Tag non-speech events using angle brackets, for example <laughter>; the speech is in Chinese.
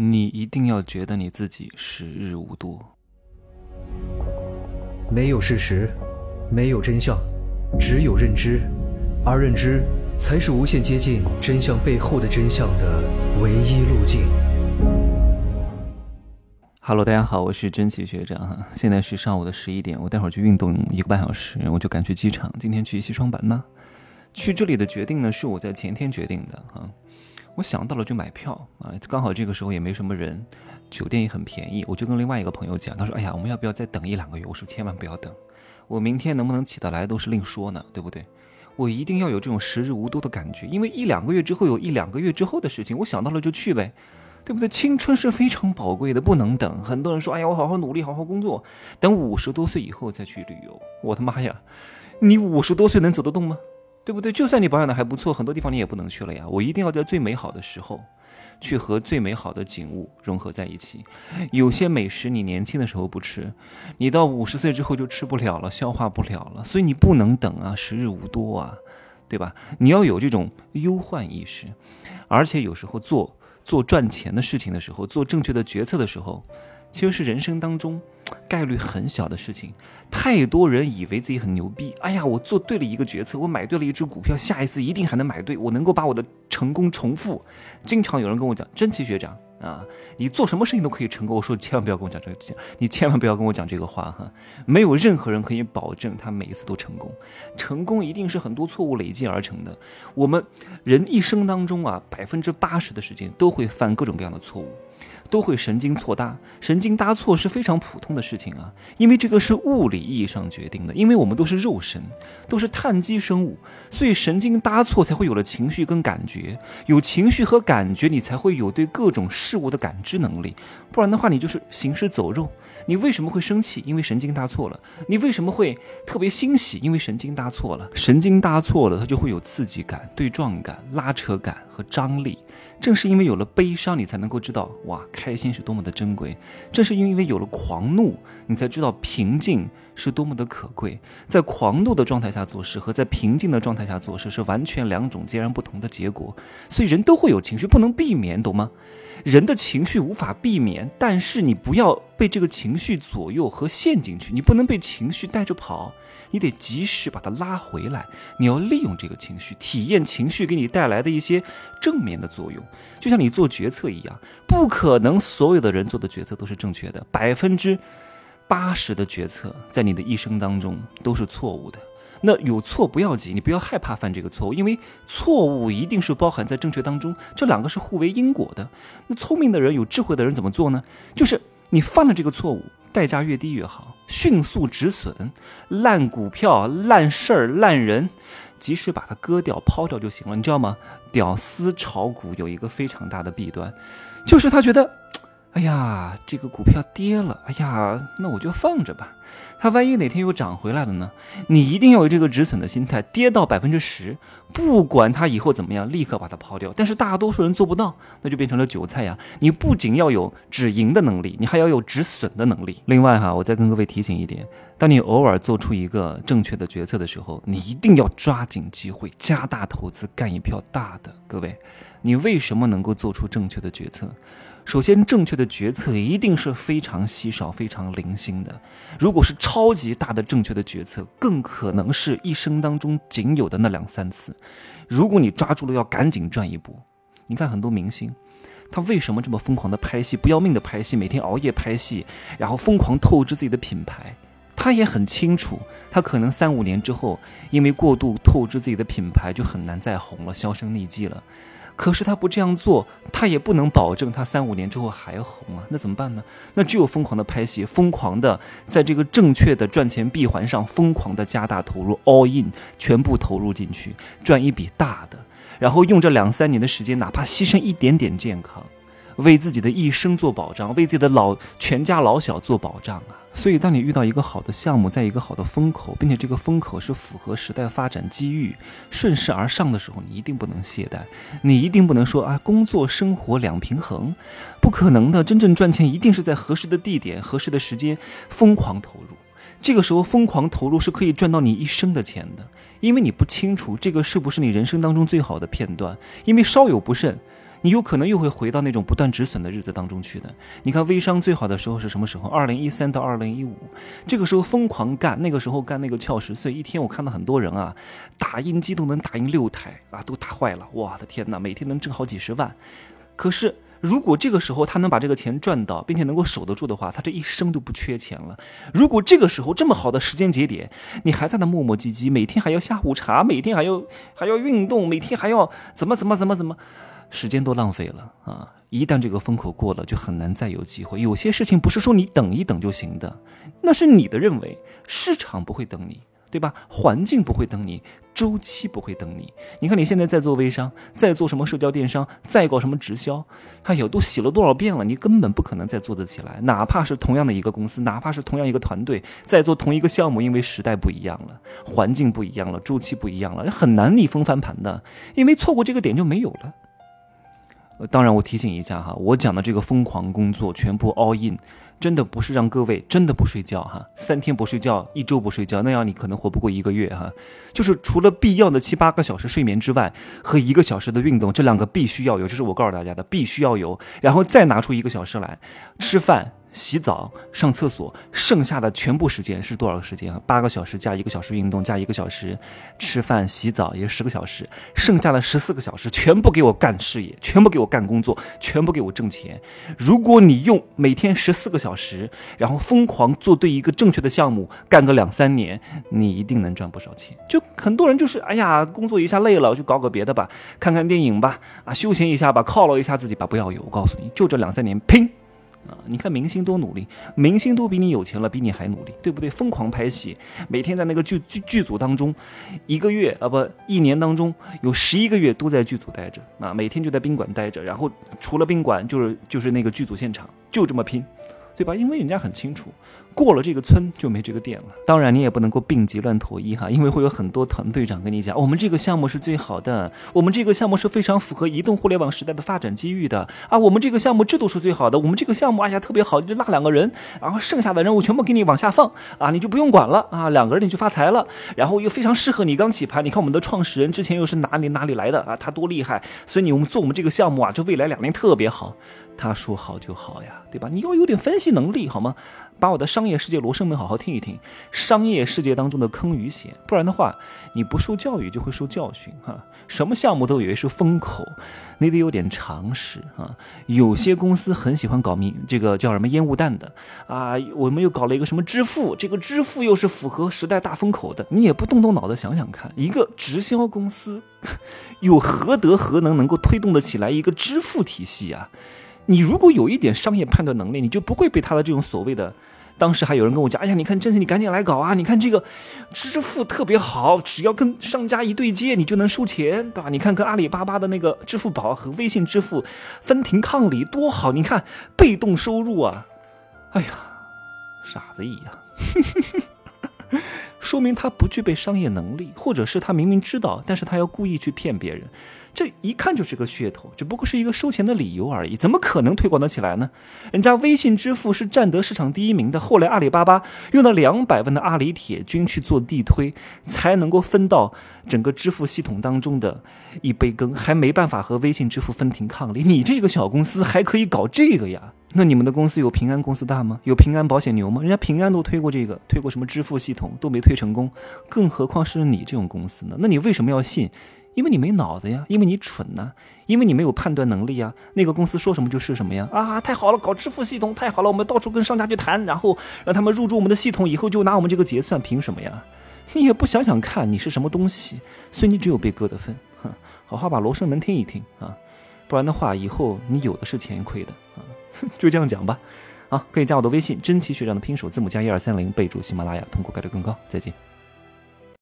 你一定要觉得你自己时日无多。没有事实，没有真相，只有认知，而认知才是无限接近真相背后的真相的唯一路径。Hello，大家好，我是真奇学长哈，现在是上午的十一点，我待会儿去运动一个半小时，我就赶去机场。今天去西双版纳，去这里的决定呢是我在前天决定的哈。我想到了就买票啊，刚好这个时候也没什么人，酒店也很便宜。我就跟另外一个朋友讲，他说：“哎呀，我们要不要再等一两个月？”我说：“千万不要等，我明天能不能起得来都是另说呢，对不对？我一定要有这种时日无多的感觉，因为一两个月之后有一两个月之后的事情，我想到了就去呗，对不对？青春是非常宝贵的，不能等。很多人说：“哎呀，我好好努力，好好工作，等五十多岁以后再去旅游。”我的妈呀，你五十多岁能走得动吗？对不对？就算你保养的还不错，很多地方你也不能去了呀。我一定要在最美好的时候，去和最美好的景物融合在一起。有些美食你年轻的时候不吃，你到五十岁之后就吃不了了，消化不了了。所以你不能等啊，时日无多啊，对吧？你要有这种忧患意识，而且有时候做做赚钱的事情的时候，做正确的决策的时候，其实是人生当中。概率很小的事情，太多人以为自己很牛逼。哎呀，我做对了一个决策，我买对了一只股票，下一次一定还能买对，我能够把我的成功重复。经常有人跟我讲，真奇学长啊，你做什么事情都可以成功。我说千万不要跟我讲这个，你千万不要跟我讲这个话哈。没有任何人可以保证他每一次都成功，成功一定是很多错误累积而成的。我们人一生当中啊，百分之八十的时间都会犯各种各样的错误。都会神经错搭，神经搭错是非常普通的事情啊，因为这个是物理意义上决定的，因为我们都是肉身，都是碳基生物，所以神经搭错才会有了情绪跟感觉，有情绪和感觉，你才会有对各种事物的感知能力，不然的话，你就是行尸走肉。你为什么会生气？因为神经搭错了。你为什么会特别欣喜？因为神经搭错了。神经搭错了，它就会有刺激感、对撞感、拉扯感和张力。正是因为有了悲伤，你才能够知道哇，开心是多么的珍贵；正是因为有了狂怒，你才知道平静是多么的可贵。在狂怒的状态下做事和在平静的状态下做事是完全两种截然不同的结果。所以人都会有情绪，不能避免，懂吗？人的情绪无法避免，但是你不要被这个情绪左右和陷进去，你不能被情绪带着跑。你得及时把它拉回来，你要利用这个情绪，体验情绪给你带来的一些正面的作用用。就像你做决策一样，不可能所有的人做的决策都是正确的，百分之八十的决策在你的一生当中都是错误的。那有错不要紧，你不要害怕犯这个错误，因为错误一定是包含在正确当中，这两个是互为因果的。那聪明的人、有智慧的人怎么做呢？就是你犯了这个错误。代价越低越好，迅速止损，烂股票、烂事儿、烂人，及时把它割掉、抛掉就行了。你知道吗？屌丝炒股有一个非常大的弊端，就是他觉得。哎呀，这个股票跌了，哎呀，那我就放着吧。它万一哪天又涨回来了呢？你一定要有这个止损的心态，跌到百分之十，不管它以后怎么样，立刻把它抛掉。但是大多数人做不到，那就变成了韭菜呀。你不仅要有止盈的能力，你还要有止损的能力。另外哈，我再跟各位提醒一点，当你偶尔做出一个正确的决策的时候，你一定要抓紧机会，加大投资，干一票大的。各位，你为什么能够做出正确的决策？首先，正确的决策一定是非常稀少、非常零星的。如果是超级大的正确的决策，更可能是一生当中仅有的那两三次。如果你抓住了，要赶紧赚一波。你看很多明星，他为什么这么疯狂的拍戏，不要命的拍戏，每天熬夜拍戏，然后疯狂透支自己的品牌？他也很清楚，他可能三五年之后，因为过度透支自己的品牌，就很难再红了，销声匿迹了。可是他不这样做，他也不能保证他三五年之后还红啊，那怎么办呢？那只有疯狂的拍戏，疯狂的在这个正确的赚钱闭环上疯狂的加大投入，all in，全部投入进去，赚一笔大的，然后用这两三年的时间，哪怕牺牲一点点健康。为自己的一生做保障，为自己的老全家老小做保障啊！所以，当你遇到一个好的项目，在一个好的风口，并且这个风口是符合时代发展机遇、顺势而上的时候，你一定不能懈怠，你一定不能说啊，工作生活两平衡，不可能的。真正赚钱一定是在合适的地点、合适的时间疯狂投入。这个时候疯狂投入是可以赚到你一生的钱的，因为你不清楚这个是不是你人生当中最好的片段，因为稍有不慎。你有可能又会回到那种不断止损的日子当中去的。你看微商最好的时候是什么时候？二零一三到二零一五，这个时候疯狂干，那个时候干那个翘十岁，一天我看到很多人啊，打印机都能打印六台啊，都打坏了，我的天哪，每天能挣好几十万。可是。如果这个时候他能把这个钱赚到，并且能够守得住的话，他这一生都不缺钱了。如果这个时候这么好的时间节点，你还在那磨磨唧唧，每天还要下午茶，每天还要还要运动，每天还要怎么怎么怎么怎么，时间都浪费了啊！一旦这个风口过了，就很难再有机会。有些事情不是说你等一等就行的，那是你的认为，市场不会等你。对吧？环境不会等你，周期不会等你。你看你现在在做微商，在做什么社交电商，在搞什么直销，哎呦，都洗了多少遍了，你根本不可能再做得起来。哪怕是同样的一个公司，哪怕是同样一个团队，在做同一个项目，因为时代不一样了，环境不一样了，周期不一样了，很难逆风翻盘的。因为错过这个点就没有了。当然，我提醒一下哈，我讲的这个疯狂工作，全部 all in。真的不是让各位真的不睡觉哈，三天不睡觉，一周不睡觉，那样你可能活不过一个月哈。就是除了必要的七八个小时睡眠之外，和一个小时的运动，这两个必须要有，这是我告诉大家的，必须要有，然后再拿出一个小时来吃饭。洗澡、上厕所，剩下的全部时间是多少个时间啊？八个小时加一个小时运动，加一个小时吃饭、洗澡，也十个小时。剩下的十四个小时全部给我干事业，全部给我干工作，全部给我挣钱。如果你用每天十四个小时，然后疯狂做对一个正确的项目，干个两三年，你一定能赚不少钱。就很多人就是，哎呀，工作一下累了，就搞个别的吧，看看电影吧，啊，休闲一下吧，犒劳一下自己吧。不要有，我告诉你就这两三年，拼！啊，你看明星多努力，明星都比你有钱了，比你还努力，对不对？疯狂拍戏，每天在那个剧剧剧组当中，一个月啊不，一年当中有十一个月都在剧组待着啊，每天就在宾馆待着，然后除了宾馆就是就是那个剧组现场，就这么拼，对吧？因为人家很清楚。过了这个村就没这个店了。当然，你也不能够病急乱投医哈，因为会有很多团队长跟你讲，我们这个项目是最好的，我们这个项目是非常符合移动互联网时代的发展机遇的啊，我们这个项目制度是最好的，我们这个项目哎呀特别好，就拉两个人，然后剩下的任务全部给你往下放啊，你就不用管了啊，两个人你就发财了，然后又非常适合你刚起盘。你看我们的创始人之前又是哪里哪里来的啊，他多厉害，所以你我们做我们这个项目啊，这未来两年特别好。他说好就好呀，对吧？你要有点分析能力好吗？把我的商业世界罗生门好好听一听，商业世界当中的坑与险，不然的话，你不受教育就会受教训哈。什么项目都以为是风口，你得有点常识啊。有些公司很喜欢搞明这个叫什么烟雾弹的啊，我们又搞了一个什么支付，这个支付又是符合时代大风口的，你也不动动脑子想想看，一个直销公司有何德何能能够推动得起来一个支付体系啊？你如果有一点商业判断能力，你就不会被他的这种所谓的，当时还有人跟我讲，哎呀，你看，真是你赶紧来搞啊！你看这个支付特别好，只要跟商家一对接，你就能收钱，对吧？你看跟阿里巴巴的那个支付宝和微信支付分庭抗礼多好，你看被动收入啊，哎呀，傻子一样，<laughs> <laughs> 说明他不具备商业能力，或者是他明明知道，但是他要故意去骗别人。这一看就是个噱头，只不过是一个收钱的理由而已，怎么可能推广得起来呢？人家微信支付是占得市场第一名的，后来阿里巴巴用了两百万的阿里铁军去做地推，才能够分到整个支付系统当中的一杯羹，还没办法和微信支付分庭抗礼。你这个小公司还可以搞这个呀？那你们的公司有平安公司大吗？有平安保险牛吗？人家平安都推过这个，推过什么支付系统都没推成功，更何况是你这种公司呢？那你为什么要信？因为你没脑子呀，因为你蠢呐，因为你没有判断能力呀。那个公司说什么就是什么呀！啊，太好了，搞支付系统太好了，我们到处跟商家去谈，然后让他们入驻我们的系统，以后就拿我们这个结算，凭什么呀？你也不想想看你是什么东西，所以你只有被割的份。哼，好好把罗生门听一听啊，不然的话，以后你有的是钱亏的啊。<laughs> 就这样讲吧，啊，可以加我的微信，真奇学长的拼手字母加一二三零，备注喜马拉雅，通过概率更高。再见。